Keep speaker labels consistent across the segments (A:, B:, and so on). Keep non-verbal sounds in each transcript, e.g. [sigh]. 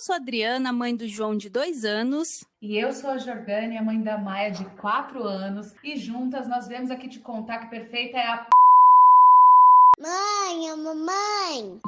A: sou a Adriana, mãe do João de dois anos.
B: E eu sou a Jordânia, mãe da Maia de quatro anos. E juntas nós viemos aqui te contar que perfeita é a.
C: Mãe, a mamãe.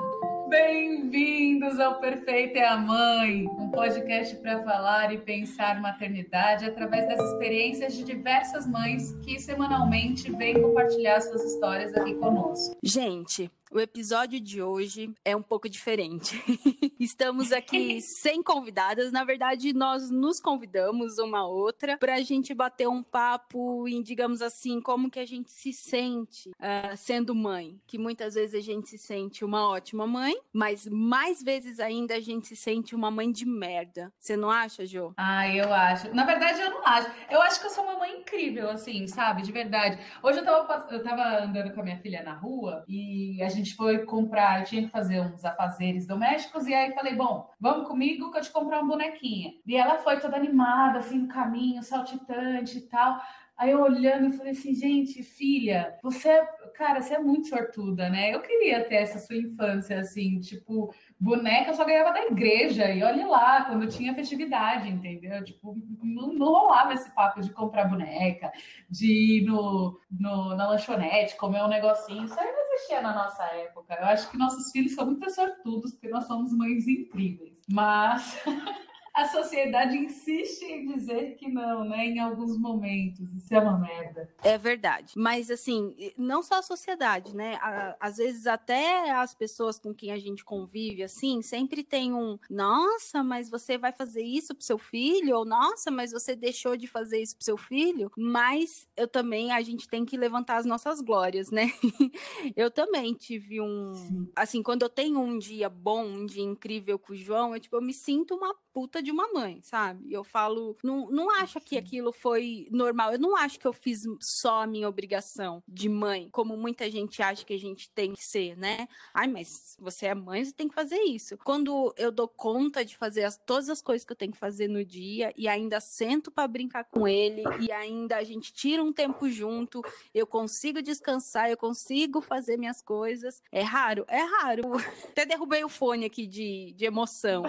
B: Bem-vindos ao Perfeita é a Mãe, um podcast para falar e pensar maternidade através das experiências de diversas mães que semanalmente vêm compartilhar suas histórias aqui conosco.
A: Gente, o episódio de hoje é um pouco diferente. [laughs] Estamos aqui sem convidadas, na verdade, nós nos convidamos uma outra para a gente bater um papo em, digamos assim, como que a gente se sente uh, sendo mãe. Que muitas vezes a gente se sente uma ótima mãe, mas mais vezes ainda a gente se sente uma mãe de merda. Você não acha, Jo?
B: Ah, eu acho. Na verdade, eu não acho. Eu acho que eu sou uma mãe incrível, assim, sabe? De verdade. Hoje eu tava, eu tava andando com a minha filha na rua e a gente gente foi comprar, eu tinha que fazer uns afazeres domésticos, e aí falei, bom, vamos comigo que eu te comprar uma bonequinha. E ela foi toda animada, assim, no caminho, saltitante e tal. Aí eu olhando, eu falei assim, gente, filha, você é, cara, você é muito sortuda, né? Eu queria ter essa sua infância, assim, tipo, boneca só ganhava da igreja, e olha lá, quando tinha festividade, entendeu? Tipo, não, não rolava esse papo de comprar boneca, de ir no, no, na lanchonete, comer um negocinho, isso aí não existia na nossa época. Eu acho que nossos filhos são muito sortudos, porque nós somos mães incríveis. Mas [laughs] a sociedade insiste em dizer que não, né? Em alguns momentos. Isso é uma merda.
A: É verdade. Mas, assim, não só a sociedade, né? Às vezes, até as pessoas com quem a gente convive, assim, sempre tem um: nossa, mas você vai fazer isso pro seu filho? Ou nossa, mas você deixou de fazer isso pro seu filho? Mas eu também, a gente tem que levantar as nossas glórias, né? [laughs] eu também tive um. Sim. Assim, quando eu tenho um dia bom, um dia incrível com o João, eu, tipo, eu me sinto uma puta de uma mãe, sabe? Eu falo, não, não acho que aquilo foi normal. Eu não acho que eu fiz só a minha obrigação de mãe, como muita gente acha que a gente tem que ser, né? Ai, mas você é mãe, você tem que fazer isso. Quando eu dou conta de fazer as, todas as coisas que eu tenho que fazer no dia e ainda sento para brincar com ele e ainda a gente tira um tempo junto, eu consigo descansar, eu consigo fazer minhas coisas. É raro, é raro. [laughs] Até derrubei o fone aqui de, de emoção,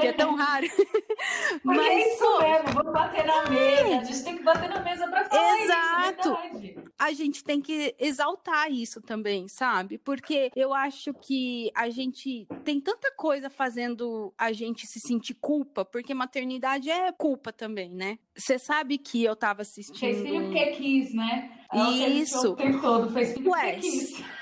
A: que é tão raro [laughs] [laughs]
B: Mas é isso mesmo, vamos bater na é. mesa. A gente tem que bater na mesa para falar Exato.
A: isso, é A gente tem que exaltar isso também, sabe? Porque eu acho que a gente tem tanta coisa fazendo a gente se sentir culpa, porque maternidade é culpa também, né? Você sabe que eu tava assistindo. Fez
B: filho que quis, né?
A: Isso.
B: O tempo todo, fez filho Ué,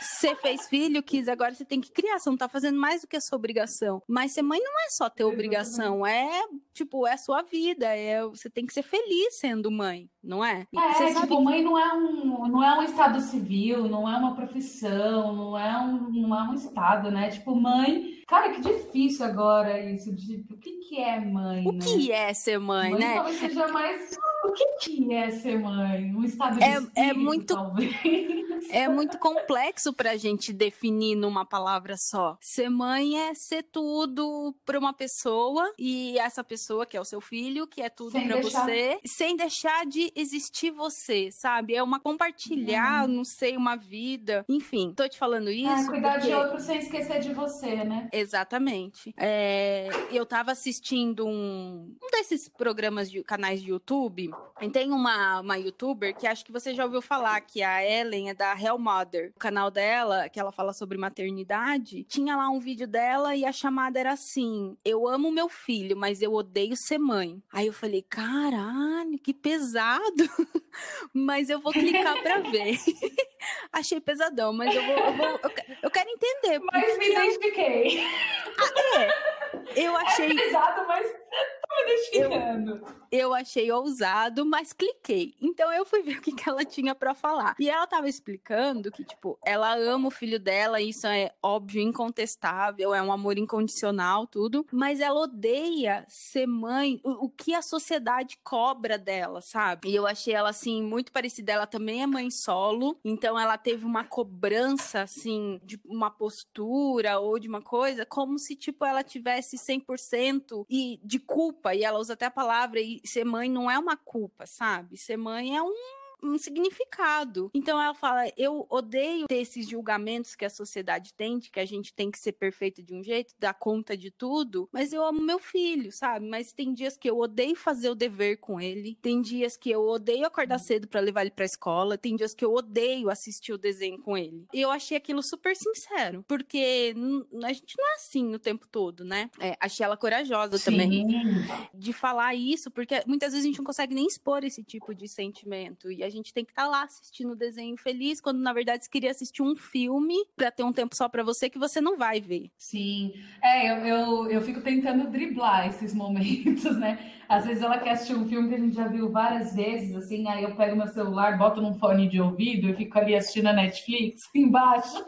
A: Você fez filho, quis, agora você tem que criar. Você não tá fazendo mais do que a sua obrigação. Mas ser mãe não é só ter obrigação, é, tipo, é a sua vida. É, você tem que ser feliz sendo mãe, não é?
B: É, tipo, mãe não é, um, não é um estado civil, não é uma profissão, não é um, não é um estado, né? Tipo, mãe. Cara, que difícil agora isso. De, o que, que é mãe?
A: O
B: né?
A: que é ser mãe, mãe né?
B: Talvez seja mais o que, que é ser mãe? Um estado é, é espírito,
A: é muito
B: talvez.
A: É muito complexo para a gente definir numa palavra só. Ser mãe é ser tudo para uma pessoa e essa pessoa que é o seu filho, que é tudo para você, sem deixar de existir você, sabe? É uma compartilhar, hum. não sei, uma vida. Enfim, tô te falando isso. É,
B: cuidar
A: porque...
B: de outro sem esquecer de você, né?
A: Exatamente. É, eu tava assistindo um, um desses programas de canais de YouTube e tem uma, uma youtuber que acho que você já ouviu falar, que a Ellen é da Hell Mother. O canal dela, que ela fala sobre maternidade, tinha lá um vídeo dela e a chamada era assim: Eu amo meu filho, mas eu odeio ser mãe. Aí eu falei: Caralho, que pesado! [laughs] mas eu vou clicar pra [laughs] ver. [laughs] Achei pesadão, mas eu vou. Eu, vou, eu, eu quero entender.
B: Mas me identifiquei.
A: Ah, é. Eu achei.
B: É pesado, mas
A: eu, eu achei ousado, mas cliquei. Então eu fui ver o que, que ela tinha para falar. E ela tava explicando que, tipo, ela ama o filho dela, isso é óbvio, incontestável, é um amor incondicional, tudo. Mas ela odeia ser mãe, o, o que a sociedade cobra dela, sabe? E eu achei ela, assim, muito parecida. Ela também é mãe solo, então ela teve uma cobrança, assim, de uma postura ou de uma coisa, como se, tipo, ela tivesse 100% e de culpa culpa, e ela usa até a palavra, e ser mãe não é uma culpa, sabe? Ser mãe é um um significado. Então ela fala: eu odeio ter esses julgamentos que a sociedade tem, de que a gente tem que ser perfeito de um jeito, dar conta de tudo, mas eu amo meu filho, sabe? Mas tem dias que eu odeio fazer o dever com ele, tem dias que eu odeio acordar cedo para levar ele pra escola, tem dias que eu odeio assistir o desenho com ele. E eu achei aquilo super sincero, porque a gente não é assim o tempo todo, né? É, achei ela corajosa Sim. também de falar isso, porque muitas vezes a gente não consegue nem expor esse tipo de sentimento. E a gente tem que estar tá lá assistindo o desenho feliz, quando na verdade você queria assistir um filme para ter um tempo só para você que você não vai ver.
B: Sim. É, eu, eu, eu fico tentando driblar esses momentos, [laughs] né? Às vezes ela quer assistir um filme que a gente já viu várias vezes, assim, aí eu pego meu celular, boto num fone de ouvido e fico ali assistindo a Netflix [laughs] embaixo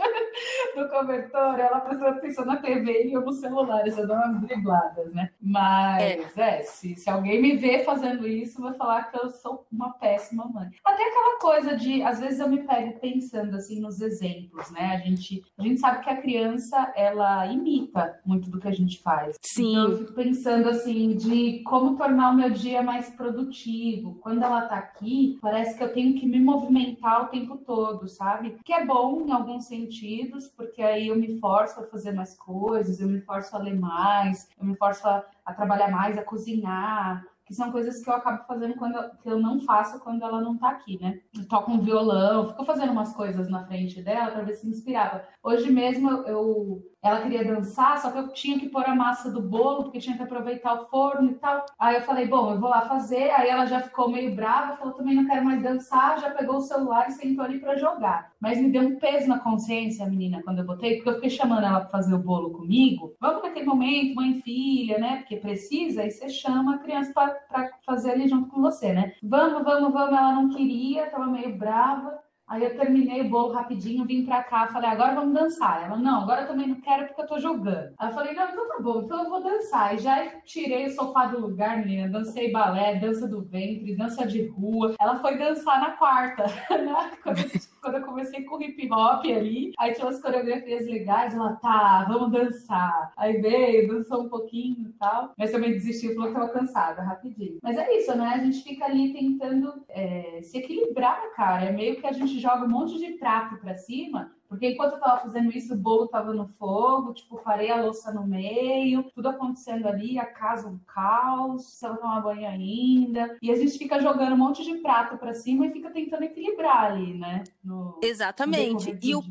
B: do cobertor, ela prestando atenção na TV e eu no celular, isso dá umas dribladas, né? Mas, é, é se, se alguém me vê fazendo isso, vai falar que eu sou uma péssima mãe. Até aquela coisa de, às vezes eu me pego pensando, assim, nos exemplos, né? A gente, a gente sabe que a criança, ela imita muito do que a gente faz.
A: Sim.
B: Então eu fico pensando, assim, de como tornar o meu dia mais produtivo. Quando ela tá aqui, parece que eu tenho que me movimentar o tempo todo, sabe? Que é bom em alguns sentidos, porque aí eu me forço a fazer mais coisas, eu me forço a ler mais, eu me forço a, a trabalhar mais, a cozinhar, que são coisas que eu acabo fazendo quando eu, que eu não faço quando ela não tá aqui, né? Eu toco um violão, fico fazendo umas coisas na frente dela para ver se me inspirava. Hoje mesmo eu, eu ela queria dançar, só que eu tinha que pôr a massa do bolo, porque tinha que aproveitar o forno e tal. Aí eu falei, bom, eu vou lá fazer. Aí ela já ficou meio brava, falou, também não quero mais dançar, já pegou o celular e sentou ali para jogar. Mas me deu um peso na consciência, a menina, quando eu botei, porque eu fiquei chamando ela para fazer o bolo comigo. Vamos naquele momento, mãe e filha, né? Porque precisa, aí você chama a criança para fazer ali junto com você, né? Vamos, vamos, vamos. Ela não queria, tava meio brava. Aí eu terminei o bolo rapidinho, vim pra cá, falei, agora vamos dançar. Ela, não, agora eu também não quero porque eu tô jogando. Aí eu falei, não, então tá bom, então eu vou dançar. E já tirei o sofá do lugar, menina, dancei balé, dança do ventre, dança de rua. Ela foi dançar na quarta, [laughs] né? Quando, quando eu comecei com hip hop ali, aí tinha umas coreografias legais, ela, tá, vamos dançar. Aí veio, dançou um pouquinho e tal. Mas também desistiu, falou que tava cansada, rapidinho. Mas é isso, né? A gente fica ali tentando é, se equilibrar, cara. É meio que a gente joga um monte de prato para cima, porque enquanto eu tava fazendo isso, o bolo tava no fogo, tipo, parei a louça no meio, tudo acontecendo ali, a casa um caos, se ela tomar banho ainda. E a gente fica jogando um monte de prato para cima e fica tentando equilibrar ali, né?
A: No, Exatamente. No e, o,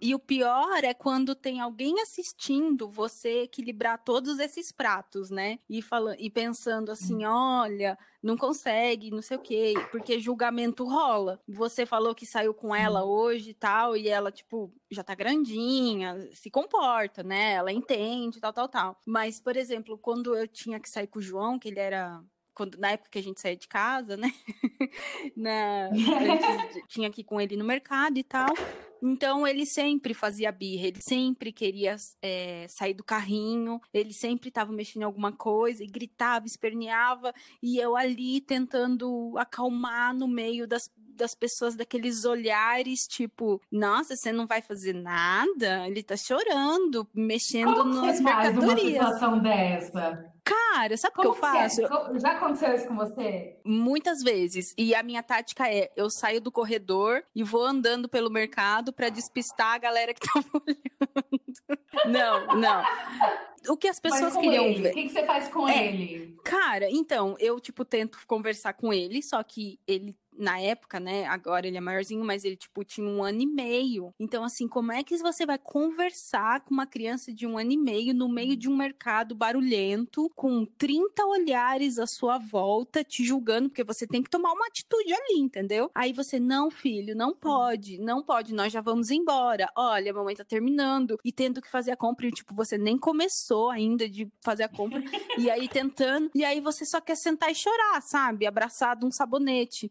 A: e o pior é quando tem alguém assistindo você equilibrar todos esses pratos, né? E, falando, e pensando assim, hum. olha não consegue, não sei o quê, porque julgamento rola. Você falou que saiu com ela hoje e tal, e ela, tipo, já tá grandinha, se comporta, né? Ela entende, tal, tal, tal. Mas, por exemplo, quando eu tinha que sair com o João, que ele era quando, na época que a gente saía de casa, né? [laughs] na, tinha que ir com ele no mercado e tal. Então ele sempre fazia birra, ele sempre queria é, sair do carrinho, ele sempre estava mexendo em alguma coisa e gritava, esperneava, e eu ali tentando acalmar no meio das, das pessoas, daqueles olhares, tipo, nossa, você não vai fazer nada? Ele tá chorando, mexendo Como nas você mercadorias. Faz uma
B: situação dessa?
A: Cara, sabe o que eu é? faço?
B: É? Já aconteceu isso com você?
A: Muitas vezes. E a minha tática é: eu saio do corredor e vou andando pelo mercado para despistar a galera que tá [laughs] olhando. Não, não. O que as pessoas queriam
B: ele?
A: ver.
B: O que, que você faz com é, ele?
A: Cara, então, eu, tipo, tento conversar com ele, só que ele na época, né? Agora ele é maiorzinho, mas ele, tipo, tinha um ano e meio. Então, assim, como é que você vai conversar com uma criança de um ano e meio no meio de um mercado barulhento, com 30 olhares à sua volta, te julgando, porque você tem que tomar uma atitude ali, entendeu? Aí você, não, filho, não pode, não pode, nós já vamos embora. Olha, a mamãe tá terminando e tendo que fazer a compra, e, tipo, você nem começou ainda de fazer a compra, [laughs] e aí tentando, e aí você só quer sentar e chorar, sabe? Abraçado um sabonete.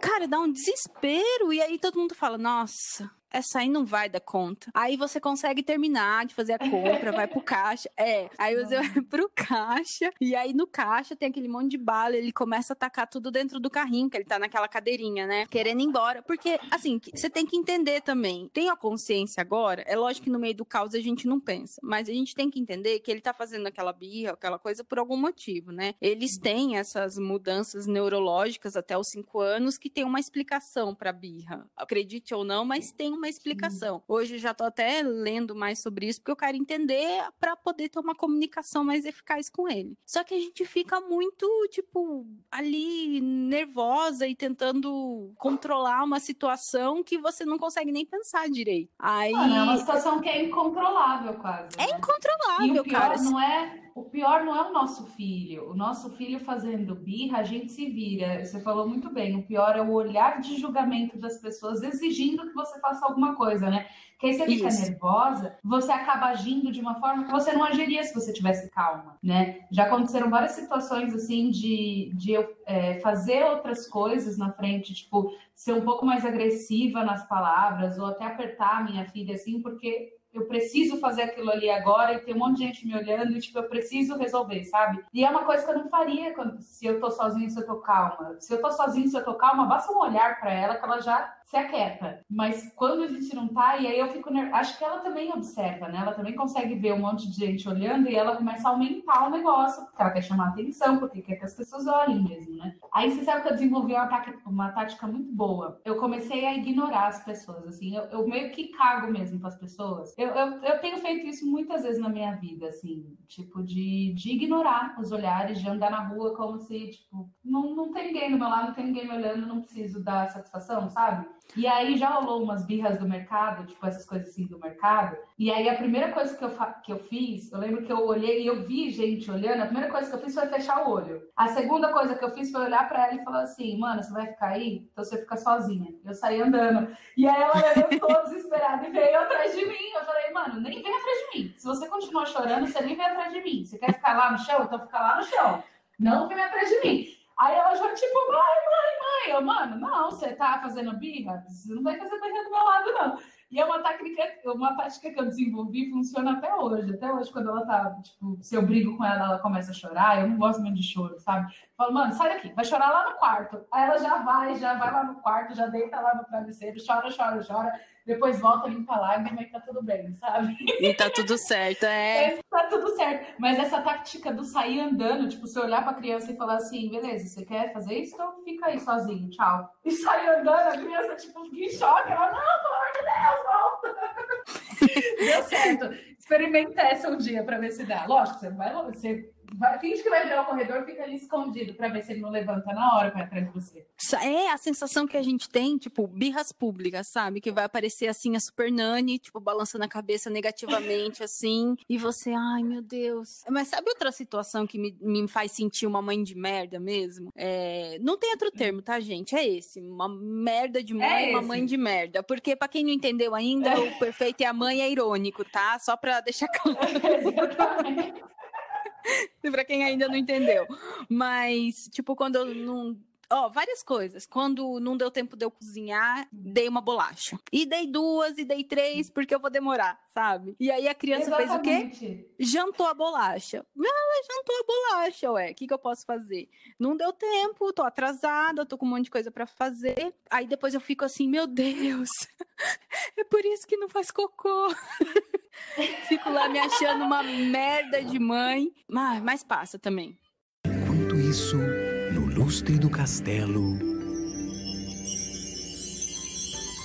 A: Cara, dá um desespero. E aí todo mundo fala: nossa, essa aí não vai dar conta. Aí você consegue terminar de fazer a compra, vai pro caixa. É, aí você vai pro caixa, e aí no caixa tem aquele monte de bala, ele começa a tacar tudo dentro do carrinho, que ele tá naquela cadeirinha, né? Querendo ir embora. Porque, assim, você tem que entender também. Tem a consciência agora, é lógico que no meio do caos a gente não pensa, mas a gente tem que entender que ele tá fazendo aquela birra, aquela coisa por algum motivo, né? Eles têm essas mudanças neurológicas até os cinco anos que tem uma explicação pra birra. Acredite ou não, mas tem uma explicação. Hoje eu já tô até lendo mais sobre isso, porque eu quero entender para poder ter uma comunicação mais eficaz com ele. Só que a gente fica muito, tipo, ali nervosa e tentando controlar uma situação que você não consegue nem pensar direito. Aí...
B: Mano, é uma situação que é incontrolável quase.
A: É né? incontrolável,
B: e o pior
A: cara.
B: Não é, o pior não é o nosso filho. O nosso filho fazendo birra, a gente se vira. Você falou muito bem. O pior é o olhar de julgamento das pessoas exigindo que você faça alguma coisa, né? Que aí você fica Isso. nervosa, você acaba agindo de uma forma que você não agiria se você tivesse calma, né? Já aconteceram várias situações assim de, de eu é, fazer outras coisas na frente, tipo, ser um pouco mais agressiva nas palavras, ou até apertar a minha filha assim, porque eu preciso fazer aquilo ali agora e tem um monte de gente me olhando e, tipo, eu preciso resolver, sabe? E é uma coisa que eu não faria quando, se eu tô sozinha, se eu tô calma. Se eu tô sozinha, se eu tô calma, basta um olhar para ela que ela já se aquieta. Mas quando a gente não tá, e aí eu fico. Acho que ela também observa, né? Ela também consegue ver um monte de gente olhando e ela começa a aumentar o negócio, porque ela quer chamar atenção, porque quer que as pessoas olhem mesmo, né? Aí você sabe que eu desenvolvi uma, tática, uma tática muito boa. Eu comecei a ignorar as pessoas, assim. Eu, eu meio que cago mesmo para as pessoas. Eu, eu, eu tenho feito isso muitas vezes na minha vida, assim. Tipo, de, de ignorar os olhares, de andar na rua como se, tipo, não, não tem ninguém do meu lado, não tem ninguém me olhando, não preciso dar satisfação, sabe? E aí já rolou umas birras do mercado, tipo essas coisas assim do mercado. E aí a primeira coisa que eu, que eu fiz, eu lembro que eu olhei e eu vi gente olhando, a primeira coisa que eu fiz foi fechar o olho. A segunda coisa que eu fiz foi olhar para ela e falar assim, mano, você vai ficar aí? Então você fica sozinha. Eu saí andando. E aí ela olhou toda [laughs] desesperada e veio atrás de mim. Eu falei, mano, nem vem atrás de mim. Se você continuar chorando, você nem vem atrás de mim. Você quer ficar lá no chão? Então fica lá no chão. Não vem atrás de mim. Aí ela já, tipo, mãe, mãe, mãe. Eu, mano, não, você tá fazendo birra? Você não vai fazer birra do meu lado, não. E é uma técnica, uma tática que eu desenvolvi funciona até hoje. Até hoje, quando ela tá, tipo, se eu brigo com ela, ela começa a chorar. Eu não gosto muito de choro, sabe? Eu falo, mano, sai daqui, vai chorar lá no quarto. Aí ela já vai, já vai lá no quarto, já deita lá no travesseiro, chora, chora, chora depois volta, limpa a lágrima e tá tudo bem, sabe?
A: E tá tudo certo, é. [laughs]
B: é. Tá tudo certo. Mas essa tática do sair andando, tipo, você olhar pra criança e falar assim, beleza, você quer fazer isso? Então fica aí sozinho, tchau. E sair andando, a criança, tipo, fica em choque. Ela, não, pelo Deus, volta. Deu certo. Experimenta essa um dia pra ver se dá. Lógico, você não vai você vai, finge que vai virar o corredor, fica ali escondido para ver se ele não levanta na hora para atrás de você.
A: É a sensação que a gente tem, tipo, birras públicas, sabe? Que vai aparecer assim a Super Nani, tipo, balançando a cabeça negativamente, [laughs] assim, e você, ai meu Deus. Mas sabe outra situação que me, me faz sentir uma mãe de merda mesmo? É... Não tem outro termo, tá, gente? É esse. Uma merda de mãe, é uma mãe de merda. Porque, para quem não entendeu ainda, é. o perfeito é a mãe é irônico, tá? Só pra deixar [laughs] claro. [laughs] Para quem ainda não entendeu. Mas, tipo, quando eu não. Ó, oh, várias coisas. Quando não deu tempo de eu cozinhar, dei uma bolacha. E dei duas, e dei três, porque eu vou demorar, sabe? E aí a criança Exatamente. fez o quê? Jantou a bolacha. Ela jantou a bolacha, ué. O que, que eu posso fazer? Não deu tempo, tô atrasada, tô com um monte de coisa para fazer. Aí depois eu fico assim, meu Deus, [laughs] é por isso que não faz cocô. [laughs] Fico lá me achando uma merda de mãe. Mas, mas passa também.
C: Enquanto isso, lustre do castelo.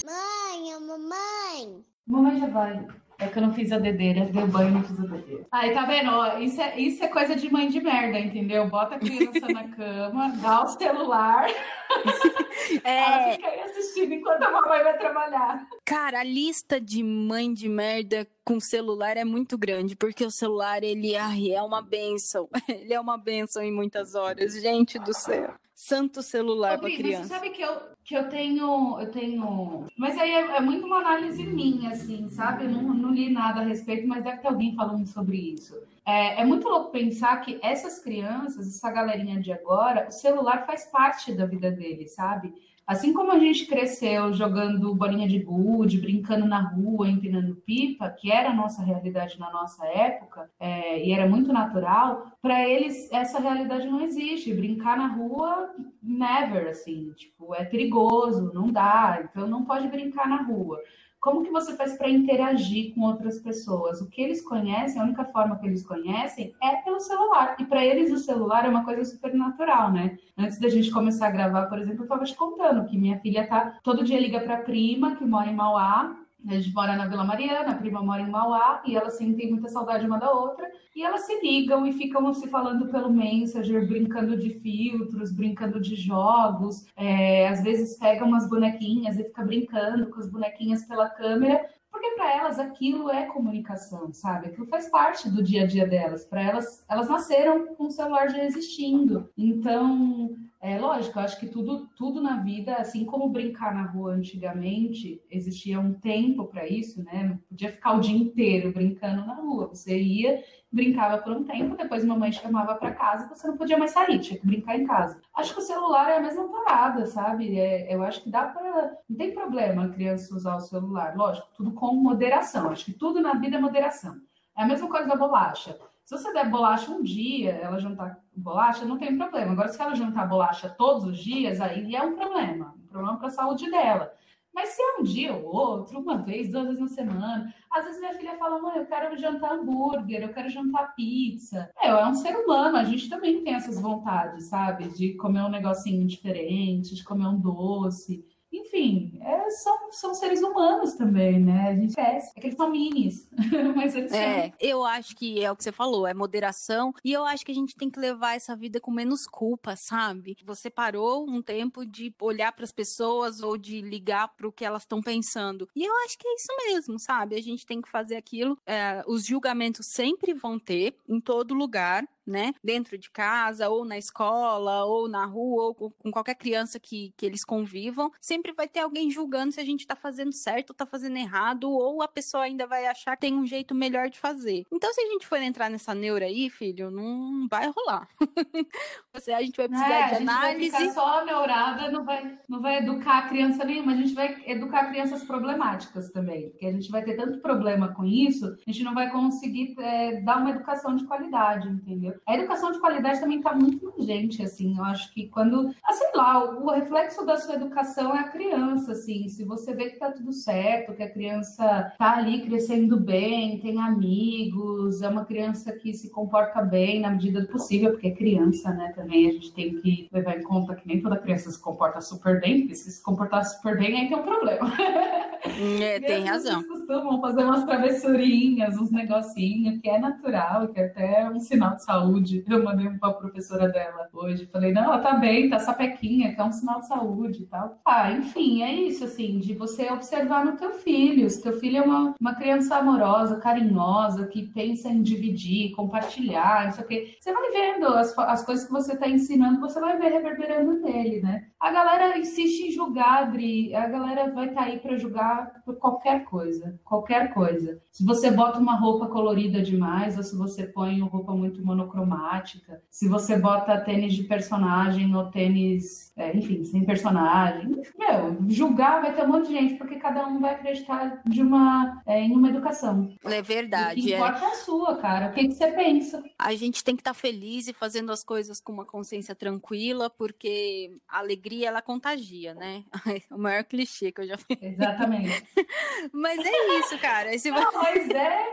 D: Mãe, a mamãe.
B: Mamãe já vai. É que eu não fiz a dedeira, deu banho e não fiz a dedeira. Aí, tá vendo? Ó, isso, é, isso é coisa de mãe de merda, entendeu? Bota a criança [laughs] na cama, dá o celular. [laughs] É... Ela fica aí assistindo enquanto a mamãe vai trabalhar.
A: Cara, a lista de mãe de merda com celular é muito grande, porque o celular, ele ai, é uma benção. [laughs] Ele é uma benção em muitas horas. Gente do céu santo celular para criança.
B: Você sabe que eu, que eu tenho, eu tenho, mas aí é, é, muito uma análise minha, assim, sabe? Eu não, não li nada a respeito, mas deve ter alguém falando sobre isso. é, é, muito louco pensar que essas crianças, essa galerinha de agora, o celular faz parte da vida deles, sabe? Assim como a gente cresceu jogando bolinha de gude, brincando na rua, empinando pipa, que era a nossa realidade na nossa época, é, e era muito natural, para eles essa realidade não existe. Brincar na rua, never, assim, tipo, é perigoso, não dá, então não pode brincar na rua. Como que você faz para interagir com outras pessoas? O que eles conhecem, a única forma que eles conhecem é pelo celular. E para eles o celular é uma coisa super natural, né? Antes da gente começar a gravar, por exemplo, eu estava te contando que minha filha tá todo dia liga para a prima que mora em Mauá a gente mora na Vila Mariana, a prima mora em Mauá, e elas sentem muita saudade uma da outra, e elas se ligam e ficam se falando pelo Messenger, brincando de filtros, brincando de jogos, é, às vezes pegam umas bonequinhas e fica brincando com as bonequinhas pela câmera, porque para elas aquilo é comunicação, sabe? Aquilo faz parte do dia a dia delas. Para elas, elas nasceram com o celular já existindo. Então, é lógico, eu acho que tudo, tudo na vida, assim como brincar na rua antigamente, existia um tempo para isso, né? Não podia ficar o dia inteiro brincando na rua. Você ia, brincava por um tempo, depois mamãe chamava para casa, você não podia mais sair, tinha que brincar em casa. Acho que o celular é a mesma parada, sabe? É, eu acho que dá para. Não tem problema a criança usar o celular, lógico, tudo com moderação. Acho que tudo na vida é moderação. É a mesma coisa da bolacha. Se você der bolacha um dia, ela jantar bolacha, não tem problema. Agora, se ela jantar bolacha todos os dias, aí é um problema. Um problema para a saúde dela. Mas se é um dia ou outro, uma vez, duas vezes na semana, às vezes minha filha fala, mãe, eu quero jantar hambúrguer, eu quero jantar pizza. É, é um ser humano, a gente também tem essas vontades, sabe? De comer um negocinho diferente, de comer um doce enfim, é, são, são seres humanos também, né? A gente esquece. É que eles são minis, [laughs] mas eles
A: é, são. Eu acho que é o que você falou, é moderação. E eu acho que a gente tem que levar essa vida com menos culpa, sabe? Você parou um tempo de olhar para as pessoas ou de ligar para o que elas estão pensando. E eu acho que é isso mesmo, sabe? A gente tem que fazer aquilo. É, os julgamentos sempre vão ter em todo lugar né? Dentro de casa, ou na escola, ou na rua, ou com qualquer criança que, que eles convivam, sempre vai ter alguém julgando se a gente tá fazendo certo ou tá fazendo errado, ou a pessoa ainda vai achar que tem um jeito melhor de fazer. Então, se a gente for entrar nessa neura aí, filho, não vai rolar. [laughs] Você, a gente vai precisar é, de análise.
B: Vai ficar só neurada, não vai, não vai educar a criança nenhuma, a gente vai educar crianças problemáticas também, porque a gente vai ter tanto problema com isso, a gente não vai conseguir é, dar uma educação de qualidade, entendeu? A educação de qualidade também está muito na gente, assim. Eu acho que quando, sei lá, o, reflexo da sua educação é a criança, assim. Se você vê que tá tudo certo, que a criança tá ali crescendo bem, tem amigos, é uma criança que se comporta bem na medida do possível, porque é criança, né? Também a gente tem que levar em conta que nem toda criança se comporta super bem, porque se se comportar super bem, aí tem um problema. [laughs]
A: É, tem razão.
B: Eles costumam fazer umas travessurinhas, uns negocinhos, que é natural, que é até um sinal de saúde. Eu mandei para a professora dela hoje. Falei, não, ela tá bem, tá sapequinha, que é um sinal de saúde e tal. Ah, enfim, é isso, assim, de você observar no teu filho. Se teu filho é uma, uma criança amorosa, carinhosa, que pensa em dividir, compartilhar, não sei o quê. Você vai vendo as, as coisas que você tá ensinando, você vai ver reverberando nele, né? A galera insiste em julgar, Adri. A galera vai estar tá aí para julgar por qualquer coisa. Qualquer coisa. Se você bota uma roupa colorida demais, ou se você põe uma roupa muito monocromática, monocromática, se você bota tênis de personagem ou tênis, é, enfim, sem personagem, meu, julgar vai ter um monte de gente, porque cada um vai acreditar de uma, é, em uma educação.
A: É verdade.
B: O que importa é, é a sua, cara. O que, que você pensa?
A: A gente tem que estar tá feliz e fazendo as coisas com uma consciência tranquila, porque a alegria, ela contagia, né? [laughs] o maior clichê que eu já fiz.
B: Exatamente. [laughs]
A: mas é isso, cara. Esse...
B: Não, mas é,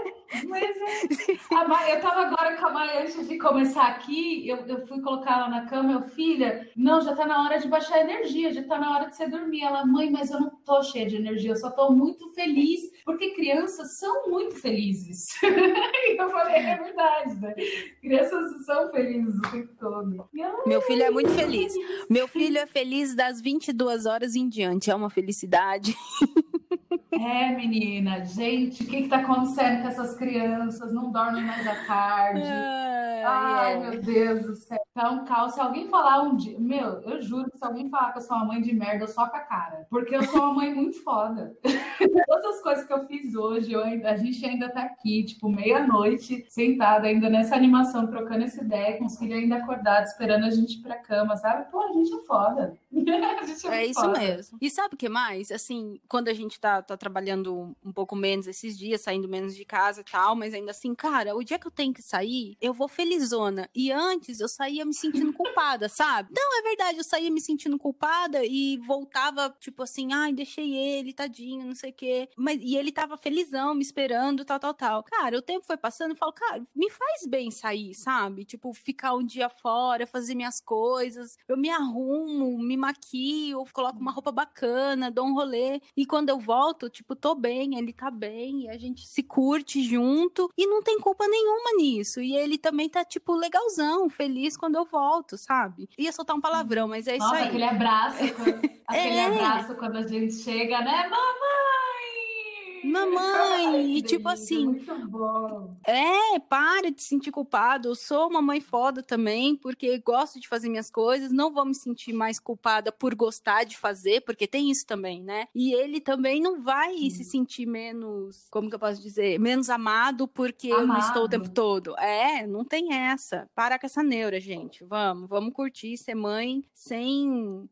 B: mas é. Eu tava agora com a Maia antes de começar aqui, eu, eu fui colocar ela na cama, meu filha, não, já tá na hora de baixar a energia, já tá na hora de você dormir. Ela, mãe, mas eu não tô cheia de energia, eu só tô muito feliz, porque crianças são muito felizes. [laughs] eu falei, é verdade, né? Crianças são felizes o tempo todo.
A: Ela, meu filho é muito feliz. Meu filho é feliz das 22 horas em diante, é uma felicidade. [laughs]
B: É, menina, gente, o que, que tá acontecendo com essas crianças? Não dormem mais à tarde.
A: Ai,
B: Ai,
A: é.
B: meu Deus do céu. Tá um caos. Se alguém falar um dia, meu, eu juro que se alguém falar que eu sou uma mãe de merda, eu soco a cara. Porque eu sou uma mãe muito foda. [laughs] Todas as coisas que eu fiz hoje, eu ainda- a gente ainda tá aqui, tipo, meia-noite, sentada ainda nessa animação, trocando essa ideia, com os filhos ainda acordados, esperando a gente ir pra cama, sabe? Pô, a gente é foda. [laughs] a gente é,
A: É isso
B: foda.
A: mesmo. E sabe o que mais? Assim, quando a gente tá, tá trabalhando um pouco menos esses dias, saindo menos de casa e tal, mas ainda assim, cara, o dia que eu tenho que sair, eu vou felizona. E antes eu saía me sentindo [laughs] culpada, sabe? Não, é verdade, eu saía me sentindo culpada e voltava, tipo assim, ai, deixei ele, tadinho, não sei o quê. Mas, e ele tava felizão, me esperando, tal, tal, tal. Cara, o tempo foi passando, eu falo, cara, me faz bem sair, sabe? Tipo, ficar um dia fora, fazer minhas coisas. Eu me arrumo, me maquio, coloco uma roupa bacana, dou um rolê. E quando eu volto, tipo, tô bem, ele tá bem, e a gente se curte junto. E não tem culpa nenhuma nisso. E ele também tá, tipo, legalzão, feliz quando eu volto, sabe? Ia soltar um palavrão, mas é isso
B: Nossa,
A: aí.
B: aquele abraço, quando, [laughs] aquele
A: É.
B: abraço quando a gente chega, né? Mamãe!
A: Mamãe! E tipo assim. É, para de se sentir culpado. Eu sou uma mãe foda também, porque gosto de fazer minhas coisas. Não vou me sentir mais culpada por gostar de fazer, porque tem isso também, né? E ele também não vai se sentir menos, como que eu posso dizer, menos amado porque eu não estou o
B: Amado.
A: tempo todo. É, não tem essa. Para com essa neura, gente. Vamos, vamos curtir ser mãe sem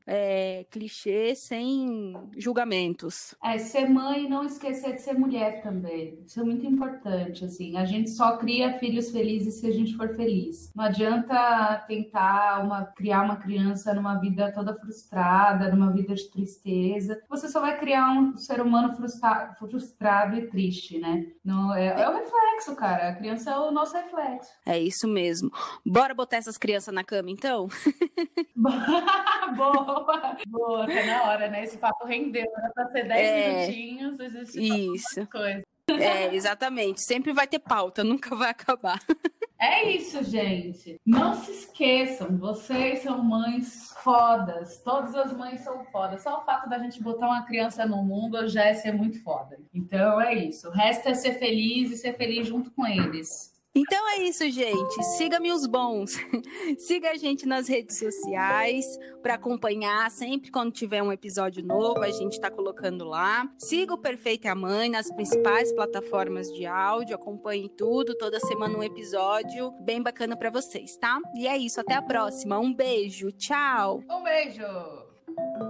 A: é, clichê, sem julgamentos.
B: É, ser mãe e não esquecer de ser mulher também. Isso é muito importante, assim. A gente só cria filhos felizes se a gente for feliz. Não adianta tentar uma, criar uma criança numa vida toda frustrada, numa vida de tristeza. Você só vai criar um ser humano frustra- frustrado e triste, né? Não, é, é o reflexo, cara. A criança é o nosso reflexo.
A: É isso mesmo. Bora botar essas crianças na cama, então? [laughs] [laughs]
B: Boa! Boa, tá na hora, né? Esse papo rendeu. Era pra ser 10
A: É.
B: minutinhos, a gente
A: Isso.
B: coisa.
A: É, exatamente. Sempre vai ter pauta, [laughs] nunca vai acabar.
B: É isso, gente. Não se esqueçam, vocês são mães fodas. Todas as mães são fodas. Só o fato da gente botar uma criança no mundo já é ser muito foda. Então é isso. O resto é ser feliz e ser feliz junto com eles.
A: Então é isso, gente. Siga-me os bons. [laughs] Siga a gente nas redes sociais para acompanhar sempre quando tiver um episódio novo, a gente está colocando lá. Siga o Perfeita Mãe nas principais plataformas de áudio, acompanhe tudo, toda semana um episódio bem bacana para vocês, tá? E é isso, até a próxima. Um beijo, tchau.
B: Um beijo!